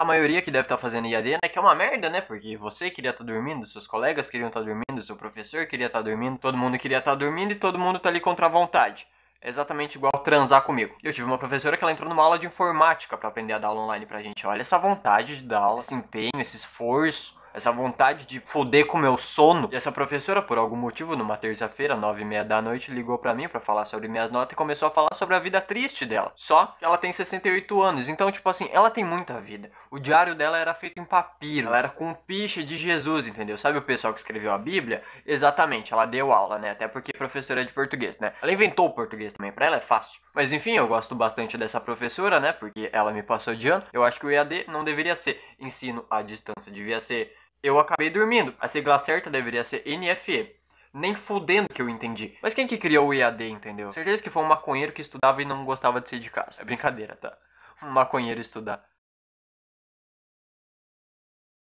a maioria que deve estar tá fazendo IAD, né, que é uma merda, né? Porque você queria estar tá dormindo, seus colegas queriam estar tá dormindo, seu professor queria estar tá dormindo, todo mundo queria estar tá dormindo e todo mundo tá ali contra a vontade. É exatamente igual transar comigo. Eu tive uma professora que ela entrou numa aula de informática para aprender a dar aula online pra gente. Olha essa vontade de dar aula, esse empenho, esse esforço essa vontade de foder com meu sono. E essa professora, por algum motivo, numa terça-feira, nove e meia da noite, ligou para mim para falar sobre minhas notas e começou a falar sobre a vida triste dela. Só que ela tem 68 anos, então, tipo assim, ela tem muita vida. O diário dela era feito em papiro, ela era com picha de Jesus, entendeu? Sabe o pessoal que escreveu a Bíblia? Exatamente, ela deu aula, né? Até porque professora de português, né? Ela inventou o português também, pra ela é fácil. Mas enfim, eu gosto bastante dessa professora, né? Porque ela me passou de ano. Eu acho que o EAD não deveria ser ensino à distância, devia ser eu acabei dormindo. A sigla certa deveria ser NFE. Nem fudendo que eu entendi. Mas quem que criou o EAD, entendeu? Certeza que foi um maconheiro que estudava e não gostava de sair de casa. É brincadeira, tá? Um maconheiro estudar.